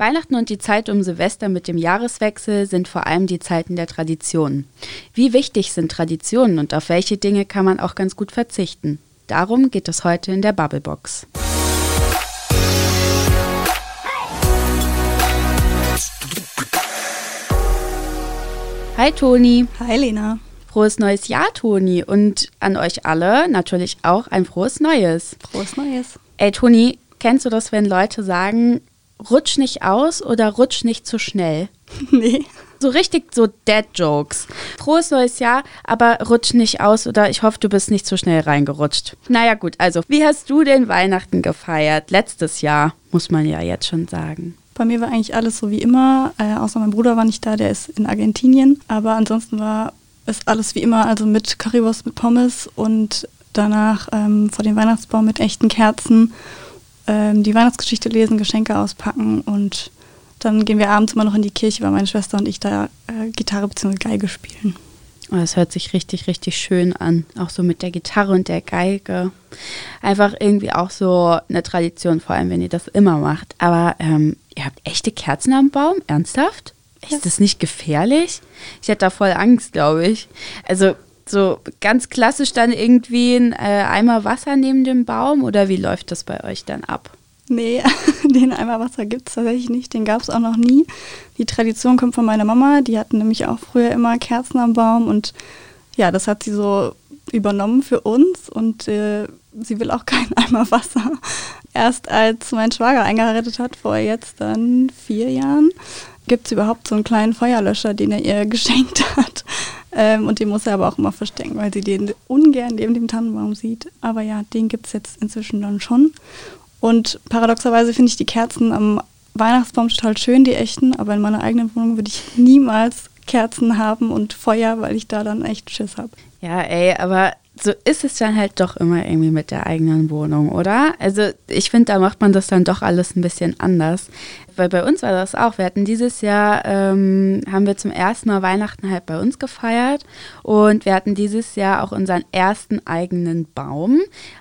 Weihnachten und die Zeit um Silvester mit dem Jahreswechsel sind vor allem die Zeiten der Traditionen. Wie wichtig sind Traditionen und auf welche Dinge kann man auch ganz gut verzichten? Darum geht es heute in der Bubblebox. Hi Toni. Hi Lena. Frohes neues Jahr, Toni. Und an euch alle natürlich auch ein frohes Neues. Frohes Neues. Ey, Toni, kennst du das, wenn Leute sagen, rutsch nicht aus oder rutsch nicht zu schnell. Nee. So richtig so Dead-Jokes. Frohes neues Jahr, aber rutsch nicht aus oder ich hoffe, du bist nicht zu schnell reingerutscht. Naja gut, also wie hast du denn Weihnachten gefeiert? Letztes Jahr, muss man ja jetzt schon sagen. Bei mir war eigentlich alles so wie immer, äh, außer mein Bruder war nicht da, der ist in Argentinien. Aber ansonsten war es alles wie immer, also mit Currywurst mit Pommes und danach ähm, vor dem Weihnachtsbaum mit echten Kerzen ähm, die Weihnachtsgeschichte lesen, Geschenke auspacken und dann gehen wir abends immer noch in die Kirche, weil meine Schwester und ich da äh, Gitarre bzw. Geige spielen. Oh, das hört sich richtig, richtig schön an. Auch so mit der Gitarre und der Geige. Einfach irgendwie auch so eine Tradition, vor allem wenn ihr das immer macht. Aber ähm, ihr habt echte Kerzen am Baum? Ernsthaft? Ist ja. das nicht gefährlich? Ich hätte da voll Angst, glaube ich. Also so ganz klassisch dann irgendwie ein äh, Eimer Wasser neben dem Baum oder wie läuft das bei euch dann ab? Nee, den Eimer Wasser gibt es tatsächlich nicht, den gab es auch noch nie. Die Tradition kommt von meiner Mama, die hatten nämlich auch früher immer Kerzen am Baum und ja, das hat sie so übernommen für uns und äh, sie will auch keinen Eimer Wasser. Erst als mein Schwager eingeheiratet hat, vor jetzt dann vier Jahren, gibt es überhaupt so einen kleinen Feuerlöscher, den er ihr geschenkt hat. Ähm, und den muss er aber auch immer verstecken, weil sie den ungern neben dem Tannenbaum sieht. Aber ja, den gibt es jetzt inzwischen dann schon. Und paradoxerweise finde ich die Kerzen am Weihnachtsbaum total schön, die echten, aber in meiner eigenen Wohnung würde ich niemals Kerzen haben und Feuer, weil ich da dann echt Schiss habe. Ja, ey, aber so ist es dann halt doch immer irgendwie mit der eigenen Wohnung, oder? Also ich finde, da macht man das dann doch alles ein bisschen anders. Weil bei uns war das auch. Wir hatten dieses Jahr, ähm, haben wir zum ersten Mal Weihnachten halt bei uns gefeiert und wir hatten dieses Jahr auch unseren ersten eigenen Baum.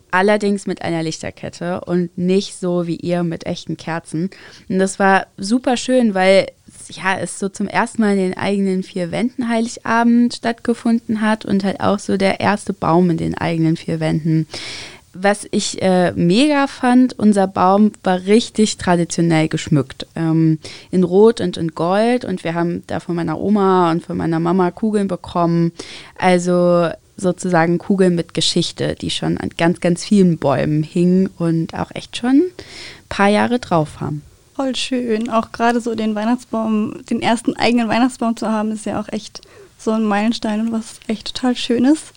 Allerdings mit einer Lichterkette und nicht so wie ihr mit echten Kerzen. Und das war super schön, weil ja, es so zum ersten Mal in den eigenen vier Wänden Heiligabend stattgefunden hat und halt auch so der erste Baum in den eigenen vier Wänden. Was ich äh, mega fand, unser Baum war richtig traditionell geschmückt. Ähm, in Rot und in Gold. Und wir haben da von meiner Oma und von meiner Mama Kugeln bekommen. Also sozusagen Kugeln mit Geschichte, die schon an ganz, ganz vielen Bäumen hingen und auch echt schon ein paar Jahre drauf haben. Voll schön. Auch gerade so den Weihnachtsbaum, den ersten eigenen Weihnachtsbaum zu haben, ist ja auch echt so ein Meilenstein und was echt total Schönes.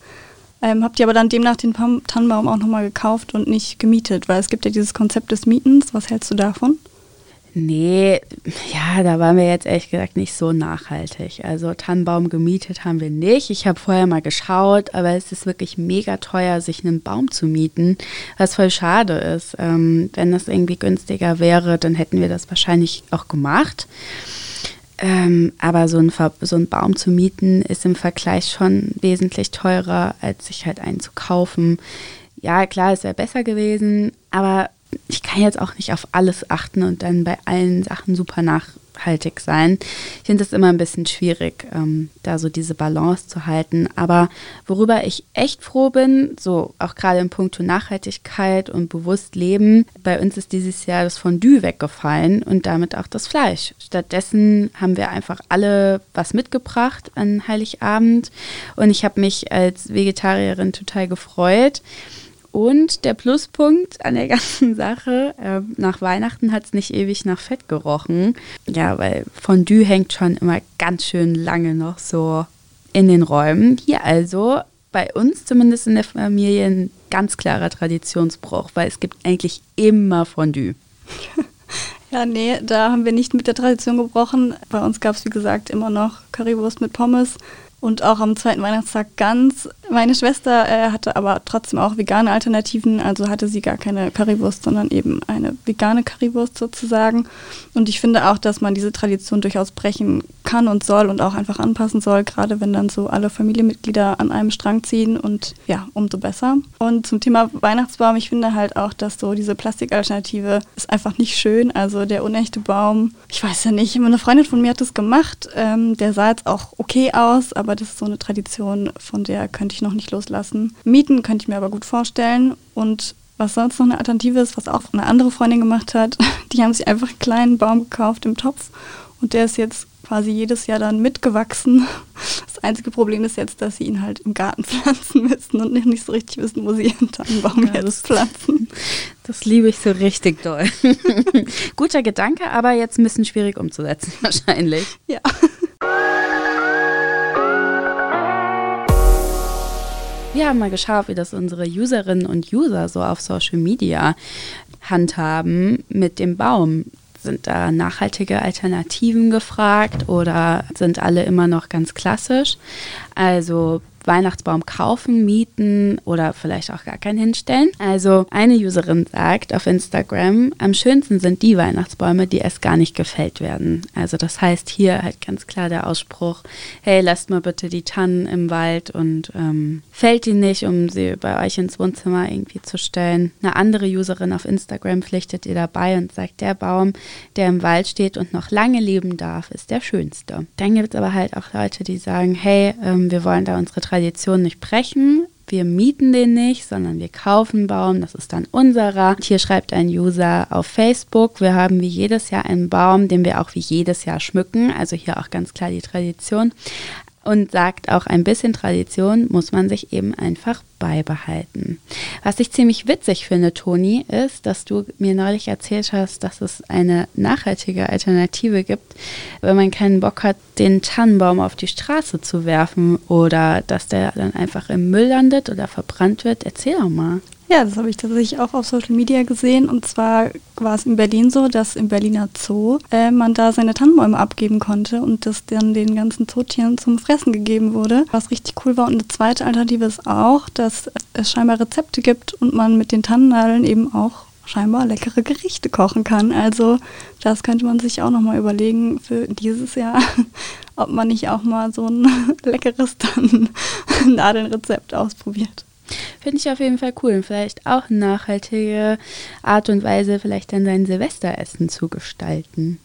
Ähm, habt ihr aber dann demnach den Tannenbaum auch nochmal gekauft und nicht gemietet? Weil es gibt ja dieses Konzept des Mietens. Was hältst du davon? Nee, ja, da waren wir jetzt ehrlich gesagt nicht so nachhaltig. Also Tannenbaum gemietet haben wir nicht. Ich habe vorher mal geschaut, aber es ist wirklich mega teuer, sich einen Baum zu mieten, was voll schade ist. Ähm, wenn das irgendwie günstiger wäre, dann hätten wir das wahrscheinlich auch gemacht. Ähm, aber so ein, so Baum zu mieten ist im Vergleich schon wesentlich teurer, als sich halt einen zu kaufen. Ja, klar, es wäre besser gewesen, aber ich kann jetzt auch nicht auf alles achten und dann bei allen Sachen super nachhaltig sein. Ich finde es immer ein bisschen schwierig, ähm, da so diese Balance zu halten. Aber worüber ich echt froh bin, so auch gerade in puncto Nachhaltigkeit und bewusst leben, bei uns ist dieses Jahr das Fondue weggefallen und damit auch das Fleisch. Stattdessen haben wir einfach alle was mitgebracht an Heiligabend und ich habe mich als Vegetarierin total gefreut. Und der Pluspunkt an der ganzen Sache, äh, nach Weihnachten hat es nicht ewig nach Fett gerochen. Ja, weil Fondue hängt schon immer ganz schön lange noch so in den Räumen. Hier also bei uns zumindest in der Familie ein ganz klarer Traditionsbruch, weil es gibt eigentlich immer Fondue. Ja, nee, da haben wir nicht mit der Tradition gebrochen. Bei uns gab es, wie gesagt, immer noch Currywurst mit Pommes und auch am zweiten Weihnachtstag ganz. Meine Schwester äh, hatte aber trotzdem auch vegane Alternativen, also hatte sie gar keine Currywurst, sondern eben eine vegane Currywurst sozusagen. Und ich finde auch, dass man diese Tradition durchaus brechen kann und soll und auch einfach anpassen soll, gerade wenn dann so alle Familienmitglieder an einem Strang ziehen und ja, umso besser. Und zum Thema Weihnachtsbaum, ich finde halt auch, dass so diese Plastikalternative ist einfach nicht schön. Also der unechte Baum, ich weiß ja nicht, eine Freundin von mir hat das gemacht, ähm, der sah jetzt auch okay aus, aber das ist so eine Tradition, von der könnte ich noch nicht loslassen. Mieten könnte ich mir aber gut vorstellen und was sonst noch eine Alternative ist, was auch eine andere Freundin gemacht hat, die haben sich einfach einen kleinen Baum gekauft im Topf und der ist jetzt quasi jedes Jahr dann mitgewachsen. Das einzige Problem ist jetzt, dass sie ihn halt im Garten pflanzen müssen und nicht so richtig wissen, wo sie ihren Tannenbaum ja, jetzt pflanzen. Das liebe ich so richtig doll. Guter Gedanke, aber jetzt ein bisschen schwierig umzusetzen wahrscheinlich. Ja. Wir haben mal geschaut, wie das unsere Userinnen und User so auf Social Media handhaben mit dem Baum. Sind da nachhaltige Alternativen gefragt oder sind alle immer noch ganz klassisch? Also Weihnachtsbaum kaufen, mieten oder vielleicht auch gar keinen hinstellen. Also eine Userin sagt auf Instagram, am schönsten sind die Weihnachtsbäume, die erst gar nicht gefällt werden. Also das heißt hier halt ganz klar der Ausspruch, hey, lasst mal bitte die Tannen im Wald und ähm, fällt die nicht, um sie bei euch ins Wohnzimmer irgendwie zu stellen. Eine andere Userin auf Instagram pflichtet ihr dabei und sagt, der Baum, der im Wald steht und noch lange leben darf, ist der schönste. Dann gibt es aber halt auch Leute, die sagen, hey, ähm, wir wollen da unsere Tradition nicht brechen. Wir mieten den nicht, sondern wir kaufen Baum. Das ist dann unserer. Hier schreibt ein User auf Facebook, wir haben wie jedes Jahr einen Baum, den wir auch wie jedes Jahr schmücken. Also hier auch ganz klar die Tradition und sagt auch, ein bisschen Tradition muss man sich eben einfach beibehalten. Was ich ziemlich witzig finde, Toni, ist, dass du mir neulich erzählt hast, dass es eine nachhaltige Alternative gibt, wenn man keinen Bock hat, den Tannenbaum auf die Straße zu werfen oder dass der dann einfach im Müll landet oder verbrannt wird. Erzähl doch mal. Ja, das habe ich tatsächlich auch auf Social Media gesehen. Und zwar war es in Berlin so, dass im Berliner Zoo äh, man da seine Tannenbäume abgeben konnte und das dann den ganzen Zootieren zum Fressen gegeben wurde. Was richtig cool war. Und eine zweite Alternative ist auch, dass es scheinbar Rezepte gibt und man mit den Tannennadeln eben auch scheinbar leckere Gerichte kochen kann. Also das könnte man sich auch nochmal überlegen für dieses Jahr, ob man nicht auch mal so ein leckeres Tannennadelnrezept ausprobiert. Finde ich auf jeden Fall cool. Und vielleicht auch eine nachhaltige Art und Weise, vielleicht dann sein Silvesteressen zu gestalten.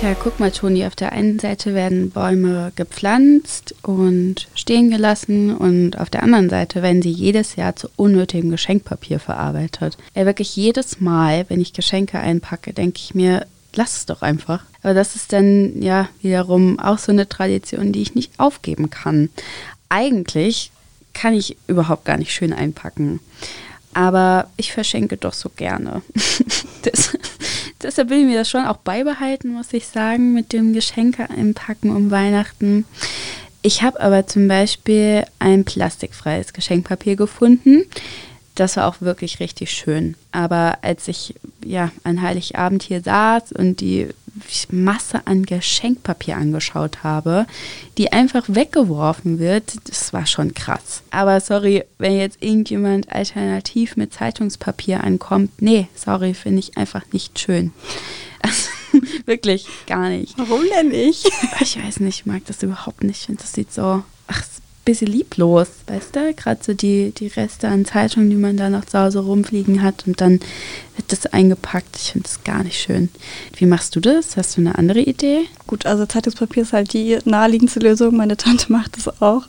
Tja, guck mal, Toni, auf der einen Seite werden Bäume gepflanzt und stehen gelassen und auf der anderen Seite werden sie jedes Jahr zu unnötigem Geschenkpapier verarbeitet. Ja, wirklich jedes Mal, wenn ich Geschenke einpacke, denke ich mir, lass es doch einfach. Aber das ist dann ja wiederum auch so eine Tradition, die ich nicht aufgeben kann. Eigentlich kann ich überhaupt gar nicht schön einpacken. Aber ich verschenke doch so gerne. das, deshalb will ich mir das schon auch beibehalten, muss ich sagen, mit dem Geschenke einpacken um Weihnachten. Ich habe aber zum Beispiel ein plastikfreies Geschenkpapier gefunden das war auch wirklich richtig schön. Aber als ich ja an Heiligabend hier saß und die Masse an Geschenkpapier angeschaut habe, die einfach weggeworfen wird, das war schon krass. Aber sorry, wenn jetzt irgendjemand alternativ mit Zeitungspapier ankommt, nee, sorry, finde ich einfach nicht schön. Also, wirklich gar nicht. Warum denn nicht? Ich weiß nicht, ich mag das überhaupt nicht. Ich finde, das sieht so, ach, bisschen lieblos, weißt du? Gerade so die, die Reste an Zeitungen, die man da noch zu Hause rumfliegen hat und dann wird das eingepackt. Ich finde das gar nicht schön. Wie machst du das? Hast du eine andere Idee? Gut, also Zeitungspapier ist halt die naheliegendste Lösung. Meine Tante macht das auch.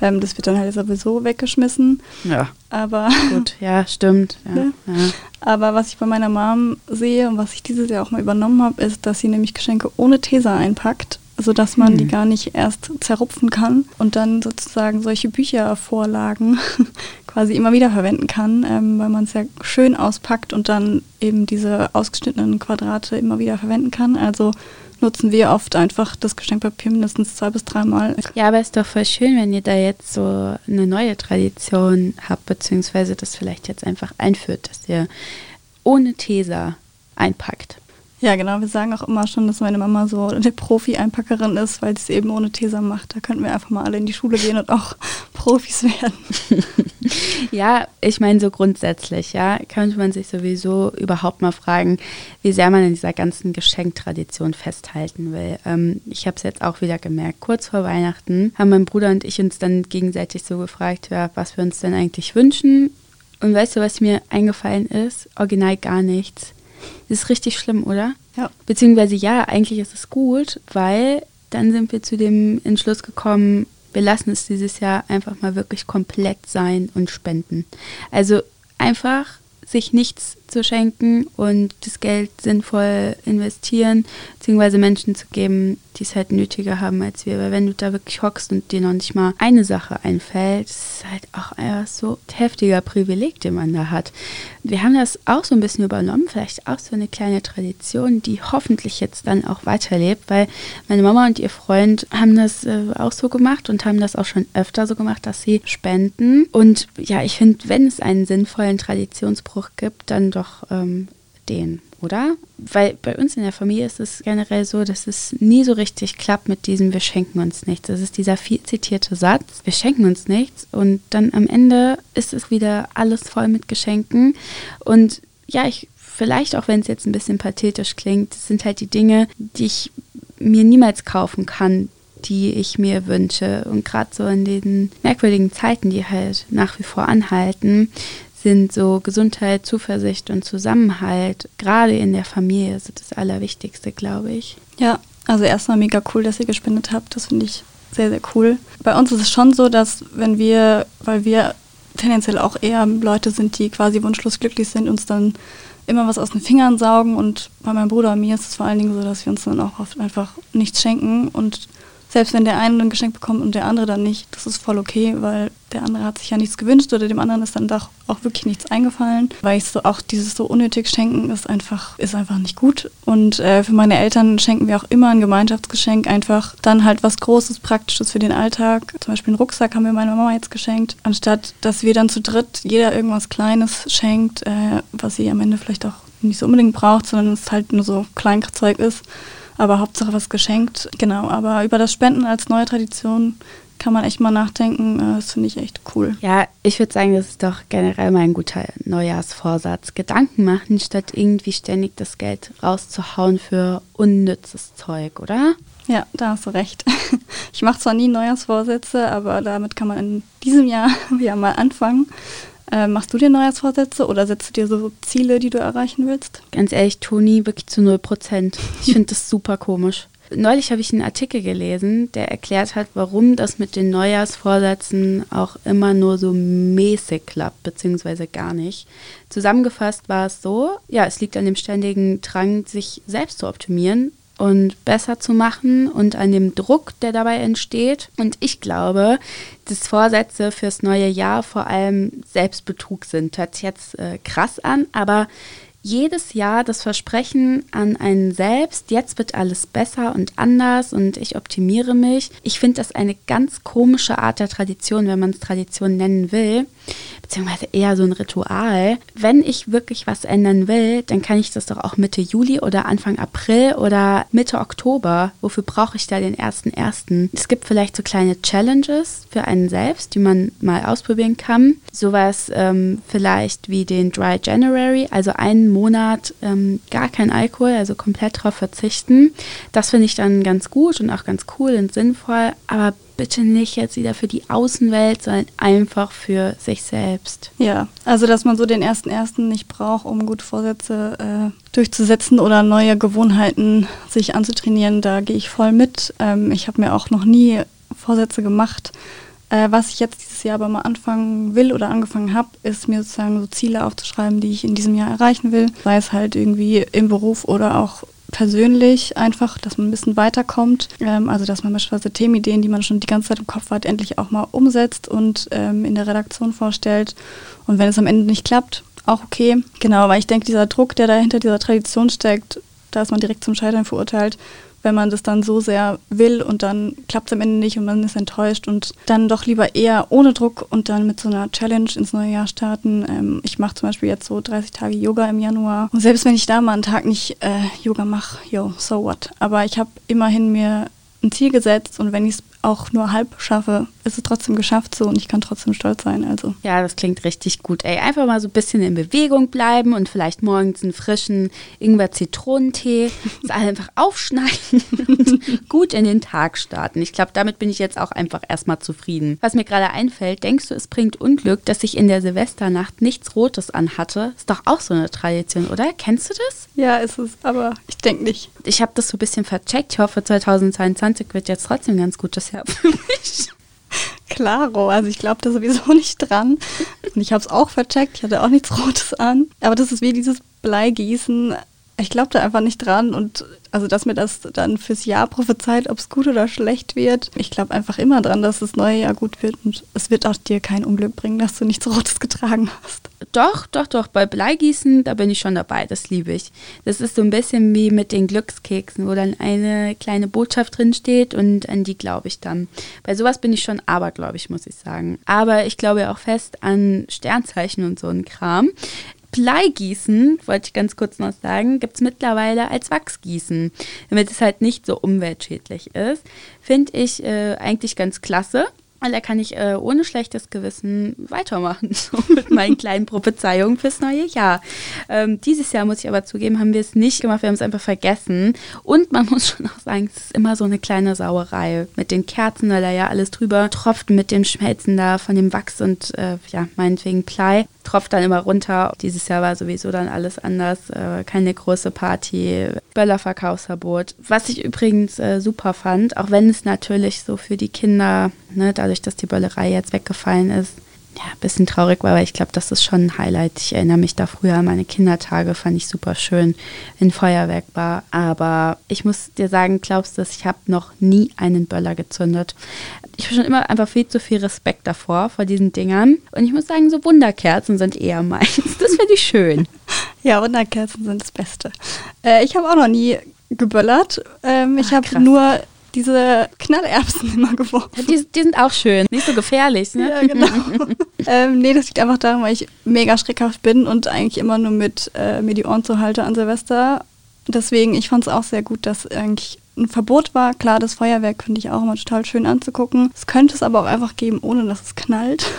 Ähm, das wird dann halt sowieso weggeschmissen. Ja. Aber. Gut, ja, stimmt. Ja, ja. Aber was ich bei meiner Mom sehe und was ich dieses Jahr auch mal übernommen habe, ist, dass sie nämlich Geschenke ohne Tesa einpackt sodass man mhm. die gar nicht erst zerrupfen kann und dann sozusagen solche Büchervorlagen quasi immer wieder verwenden kann, ähm, weil man es ja schön auspackt und dann eben diese ausgeschnittenen Quadrate immer wieder verwenden kann. Also nutzen wir oft einfach das Geschenkpapier mindestens zwei bis dreimal. Ja, aber es ist doch voll schön, wenn ihr da jetzt so eine neue Tradition habt, beziehungsweise das vielleicht jetzt einfach einführt, dass ihr ohne Tesa einpackt. Ja, genau. Wir sagen auch immer schon, dass meine Mama so eine Profi-Einpackerin ist, weil sie es eben ohne Tesa macht. Da könnten wir einfach mal alle in die Schule gehen und auch Profis werden. ja, ich meine so grundsätzlich, ja, könnte man sich sowieso überhaupt mal fragen, wie sehr man in dieser ganzen Geschenktradition festhalten will. Ähm, ich habe es jetzt auch wieder gemerkt. Kurz vor Weihnachten haben mein Bruder und ich uns dann gegenseitig so gefragt, ja, was wir uns denn eigentlich wünschen. Und weißt du, was mir eingefallen ist? Original gar nichts. Das ist richtig schlimm, oder? Ja. Beziehungsweise ja, eigentlich ist es gut, weil dann sind wir zu dem Entschluss gekommen, wir lassen es dieses Jahr einfach mal wirklich komplett sein und spenden. Also einfach sich nichts zu schenken und das Geld sinnvoll investieren, beziehungsweise Menschen zu geben, die es halt nötiger haben als wir. Weil wenn du da wirklich hockst und dir noch nicht mal eine Sache einfällt, ist halt auch einfach so ein heftiger Privileg, den man da hat. Wir haben das auch so ein bisschen übernommen, vielleicht auch so eine kleine Tradition, die hoffentlich jetzt dann auch weiterlebt, weil meine Mama und ihr Freund haben das äh, auch so gemacht und haben das auch schon öfter so gemacht, dass sie spenden. Und ja, ich finde, wenn es einen sinnvollen Traditionsbruch gibt, dann doch ähm, den, oder? Weil bei uns in der Familie ist es generell so, dass es nie so richtig klappt mit diesem Wir schenken uns nichts. Das ist dieser viel zitierte Satz, wir schenken uns nichts und dann am Ende ist es wieder alles voll mit Geschenken und ja, ich vielleicht auch wenn es jetzt ein bisschen pathetisch klingt, das sind halt die Dinge, die ich mir niemals kaufen kann, die ich mir wünsche. Und gerade so in den merkwürdigen Zeiten, die halt nach wie vor anhalten, sind so Gesundheit, Zuversicht und Zusammenhalt, gerade in der Familie, ist das Allerwichtigste, glaube ich. Ja, also erstmal mega cool, dass ihr gespendet habt. Das finde ich sehr, sehr cool. Bei uns ist es schon so, dass wenn wir, weil wir tendenziell auch eher Leute sind, die quasi wunschlos glücklich sind, uns dann immer was aus den Fingern saugen. Und bei meinem Bruder und mir ist es vor allen Dingen so, dass wir uns dann auch oft einfach nichts schenken und selbst wenn der eine ein Geschenk bekommt und der andere dann nicht, das ist voll okay, weil der andere hat sich ja nichts gewünscht oder dem anderen ist dann doch auch wirklich nichts eingefallen. Weil ich so auch dieses so unnötig schenken ist einfach, ist einfach nicht gut. Und äh, für meine Eltern schenken wir auch immer ein Gemeinschaftsgeschenk, einfach dann halt was Großes, Praktisches für den Alltag. Zum Beispiel einen Rucksack haben wir meiner Mama jetzt geschenkt, anstatt dass wir dann zu dritt jeder irgendwas Kleines schenkt, äh, was sie am Ende vielleicht auch nicht so unbedingt braucht, sondern es halt nur so Kleinzeug ist aber Hauptsache was geschenkt. Genau, aber über das Spenden als neue Tradition kann man echt mal nachdenken. Äh, das finde ich echt cool. Ja, ich würde sagen, das ist doch generell mal ein guter Neujahrsvorsatz. Gedanken machen, statt irgendwie ständig das Geld rauszuhauen für unnützes Zeug, oder? Ja, da hast du recht. Ich mache zwar nie Neujahrsvorsätze, aber damit kann man in diesem Jahr ja mal anfangen. Äh, machst du dir Neujahrsvorsätze oder setzt du dir so Ziele, die du erreichen willst? Ganz ehrlich, Toni, wirklich zu 0 Prozent. Ich finde das super komisch. Neulich habe ich einen Artikel gelesen, der erklärt hat, warum das mit den Neujahrsvorsätzen auch immer nur so mäßig klappt, beziehungsweise gar nicht. Zusammengefasst war es so, ja, es liegt an dem ständigen Drang, sich selbst zu optimieren und besser zu machen und an dem Druck, der dabei entsteht. Und ich glaube, dass Vorsätze fürs neue Jahr vor allem Selbstbetrug sind. Hört sich jetzt äh, krass an, aber jedes Jahr das Versprechen an einen selbst, jetzt wird alles besser und anders und ich optimiere mich. Ich finde das eine ganz komische Art der Tradition, wenn man es Tradition nennen will beziehungsweise eher so ein Ritual. Wenn ich wirklich was ändern will, dann kann ich das doch auch Mitte Juli oder Anfang April oder Mitte Oktober. Wofür brauche ich da den ersten ersten? Es gibt vielleicht so kleine Challenges für einen selbst, die man mal ausprobieren kann. Sowas ähm, vielleicht wie den Dry January, also einen Monat ähm, gar kein Alkohol, also komplett darauf verzichten. Das finde ich dann ganz gut und auch ganz cool und sinnvoll. Aber bitte nicht jetzt wieder für die Außenwelt, sondern einfach für sich selbst. Ja, also dass man so den ersten ersten nicht braucht, um gute Vorsätze äh, durchzusetzen oder neue Gewohnheiten sich anzutrainieren, da gehe ich voll mit. Ähm, ich habe mir auch noch nie Vorsätze gemacht. Äh, was ich jetzt dieses Jahr aber mal anfangen will oder angefangen habe, ist mir sozusagen so Ziele aufzuschreiben, die ich in diesem Jahr erreichen will. Sei es halt irgendwie im Beruf oder auch persönlich einfach, dass man ein bisschen weiterkommt. Ähm, also dass man beispielsweise Themenideen, die man schon die ganze Zeit im Kopf hat, endlich auch mal umsetzt und ähm, in der Redaktion vorstellt. Und wenn es am Ende nicht klappt, auch okay. Genau, weil ich denke, dieser Druck, der da hinter dieser Tradition steckt, da ist man direkt zum Scheitern verurteilt, wenn man das dann so sehr will und dann klappt es am Ende nicht und man ist enttäuscht und dann doch lieber eher ohne Druck und dann mit so einer Challenge ins neue Jahr starten. Ähm, ich mache zum Beispiel jetzt so 30 Tage Yoga im Januar und selbst wenn ich da mal einen Tag nicht äh, Yoga mache, yo, so what. Aber ich habe immerhin mir ein Ziel gesetzt und wenn ich es auch nur halb schaffe, ist es trotzdem geschafft so und ich kann trotzdem stolz sein. Also. Ja, das klingt richtig gut. Ey, einfach mal so ein bisschen in Bewegung bleiben und vielleicht morgens einen frischen Ingwer-Zitronentee, einfach aufschneiden und gut in den Tag starten. Ich glaube, damit bin ich jetzt auch einfach erstmal zufrieden. Was mir gerade einfällt, denkst du, es bringt Unglück, dass ich in der Silvesternacht nichts Rotes anhatte? Ist doch auch so eine Tradition, oder? Kennst du das? Ja, ist es, aber ich denke nicht. Ich habe das so ein bisschen vercheckt. Ich hoffe, 2022 wird jetzt trotzdem ganz gut Jahr für mich. Klaro, also ich glaube da sowieso nicht dran. Und ich habe es auch vercheckt, ich hatte auch nichts Rotes an. Aber das ist wie dieses Bleigießen. Ich glaube da einfach nicht dran und also dass mir das dann fürs Jahr prophezeit, ob es gut oder schlecht wird. Ich glaube einfach immer dran, dass das neue Jahr gut wird und es wird auch dir kein Unglück bringen, dass du nichts Rotes getragen hast. Doch, doch, doch. Bei Bleigießen, da bin ich schon dabei. Das liebe ich. Das ist so ein bisschen wie mit den Glückskeksen, wo dann eine kleine Botschaft drin steht und an die glaube ich dann. Bei sowas bin ich schon abergläubig, muss ich sagen. Aber ich glaube auch fest an Sternzeichen und so ein Kram. Bleigießen, wollte ich ganz kurz noch sagen, gibt es mittlerweile als Wachsgießen, damit es halt nicht so umweltschädlich ist. Finde ich äh, eigentlich ganz klasse. Und da kann ich äh, ohne schlechtes Gewissen weitermachen, so mit meinen kleinen Prophezeiungen fürs neue Jahr. Ähm, dieses Jahr, muss ich aber zugeben, haben wir es nicht gemacht, wir haben es einfach vergessen. Und man muss schon auch sagen, es ist immer so eine kleine Sauerei mit den Kerzen, weil da ja alles drüber tropft mit dem Schmelzen da von dem Wachs und äh, ja, meinetwegen Blei tropft dann immer runter. Dieses Jahr war sowieso dann alles anders. Äh, keine große Party, Böllerverkaufsverbot. Was ich übrigens äh, super fand, auch wenn es natürlich so für die Kinder, ne, dadurch, dass die Böllerei jetzt weggefallen ist, ja, ein bisschen traurig war, aber ich glaube, das ist schon ein Highlight. Ich erinnere mich da früher an meine Kindertage, fand ich super schön, wenn Feuerwerk war. Aber ich muss dir sagen, glaubst du, ich habe noch nie einen Böller gezündet. Ich habe schon immer einfach viel zu viel Respekt davor, vor diesen Dingern. Und ich muss sagen, so Wunderkerzen sind eher meins. Das finde ich schön. ja, Wunderkerzen sind das Beste. Äh, ich habe auch noch nie geböllert. Ähm, ich habe nur diese Knallerbsen immer geworfen. Die, die, sind auch schön, nicht so gefährlich, ne? Ja, genau. ähm, nee, das liegt einfach daran, weil ich mega schreckhaft bin und eigentlich immer nur mit äh, mir die Ohren zu halte an Silvester. Deswegen, ich fand es auch sehr gut, dass eigentlich ein Verbot war. Klar, das Feuerwerk finde ich auch immer total schön anzugucken. Es könnte es aber auch einfach geben, ohne dass es knallt.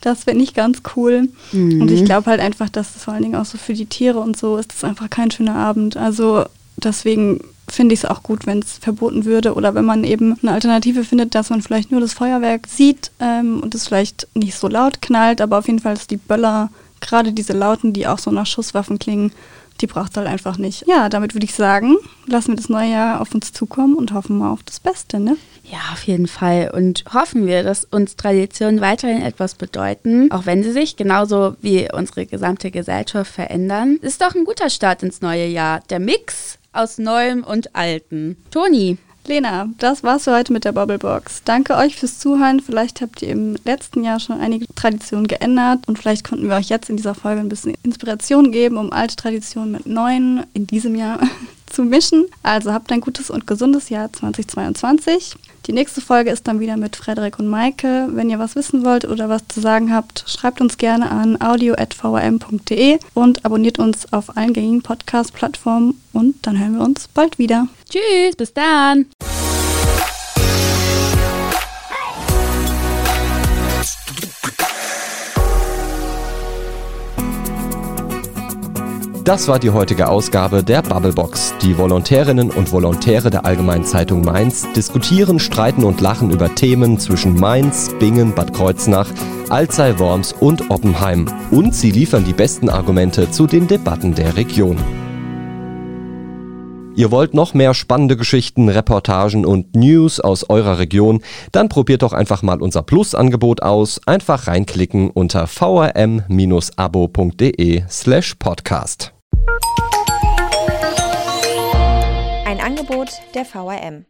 Das wäre nicht ganz cool. Mhm. Und ich glaube halt einfach, dass es vor allen Dingen auch so für die Tiere und so ist das einfach kein schöner Abend. Also deswegen finde ich es auch gut, wenn es verboten würde oder wenn man eben eine Alternative findet, dass man vielleicht nur das Feuerwerk sieht ähm, und es vielleicht nicht so laut knallt, aber auf jeden Fall ist die Böller, gerade diese Lauten, die auch so nach Schusswaffen klingen, die braucht es halt einfach nicht. Ja, damit würde ich sagen, lassen wir das neue Jahr auf uns zukommen und hoffen mal auf das Beste, ne? Ja, auf jeden Fall. Und hoffen wir, dass uns Traditionen weiterhin etwas bedeuten, auch wenn sie sich genauso wie unsere gesamte Gesellschaft verändern. Ist doch ein guter Start ins neue Jahr. Der Mix aus Neuem und Alten. Toni. Lena, das war's für heute mit der Bubblebox. Danke euch fürs Zuhören. Vielleicht habt ihr im letzten Jahr schon einige Traditionen geändert und vielleicht konnten wir euch jetzt in dieser Folge ein bisschen Inspiration geben, um alte Traditionen mit neuen in diesem Jahr zu mischen. Also habt ein gutes und gesundes Jahr 2022. Die nächste Folge ist dann wieder mit Frederik und Maike. Wenn ihr was wissen wollt oder was zu sagen habt, schreibt uns gerne an audio.vrm.de und abonniert uns auf allen gängigen Podcast-Plattformen und dann hören wir uns bald wieder. Tschüss, bis dann. Das war die heutige Ausgabe der Bubblebox. Die Volontärinnen und Volontäre der Allgemeinen Zeitung Mainz diskutieren, streiten und lachen über Themen zwischen Mainz, Bingen, Bad Kreuznach, Alzey, Worms und Oppenheim. Und sie liefern die besten Argumente zu den Debatten der Region. Ihr wollt noch mehr spannende Geschichten, Reportagen und News aus eurer Region? Dann probiert doch einfach mal unser Plus-Angebot aus. Einfach reinklicken unter vrm-abo.de slash podcast. Angebot der VRM.